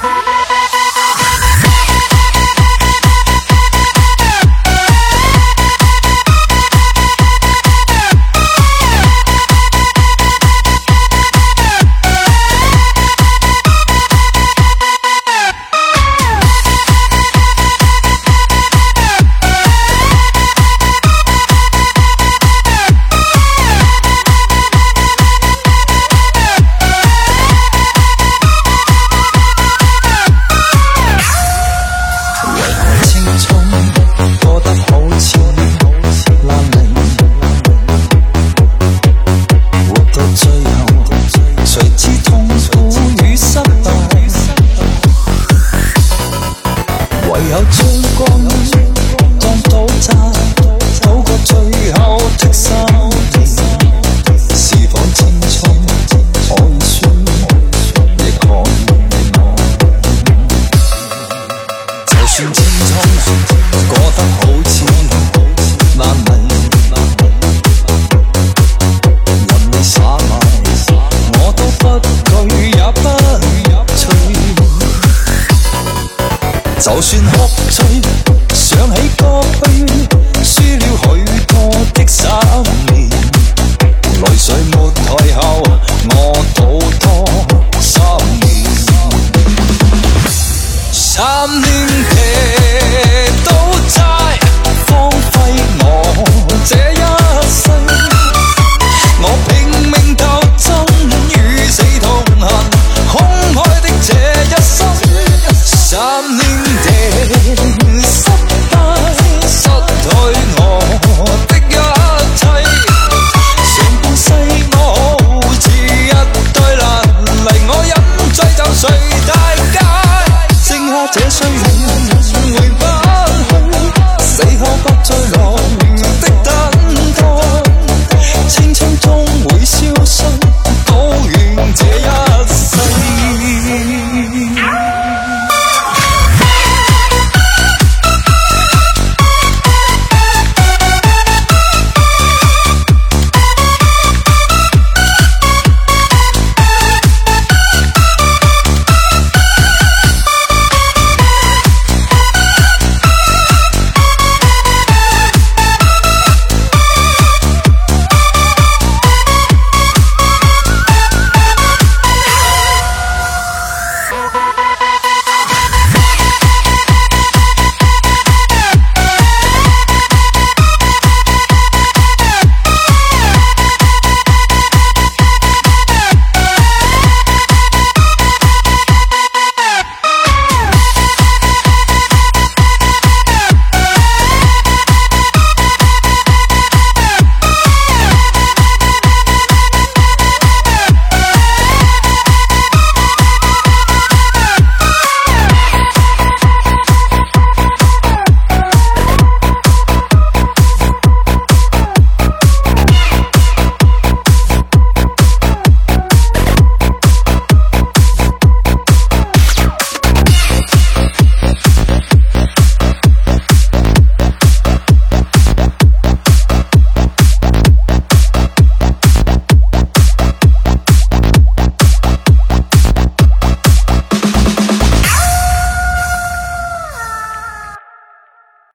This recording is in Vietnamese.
Bye. 要真。就算喝醉，想起過去，輸了許多的三年，淚水沒退後，我賭多三年，三年嘅賭債荒廢我這一生，我。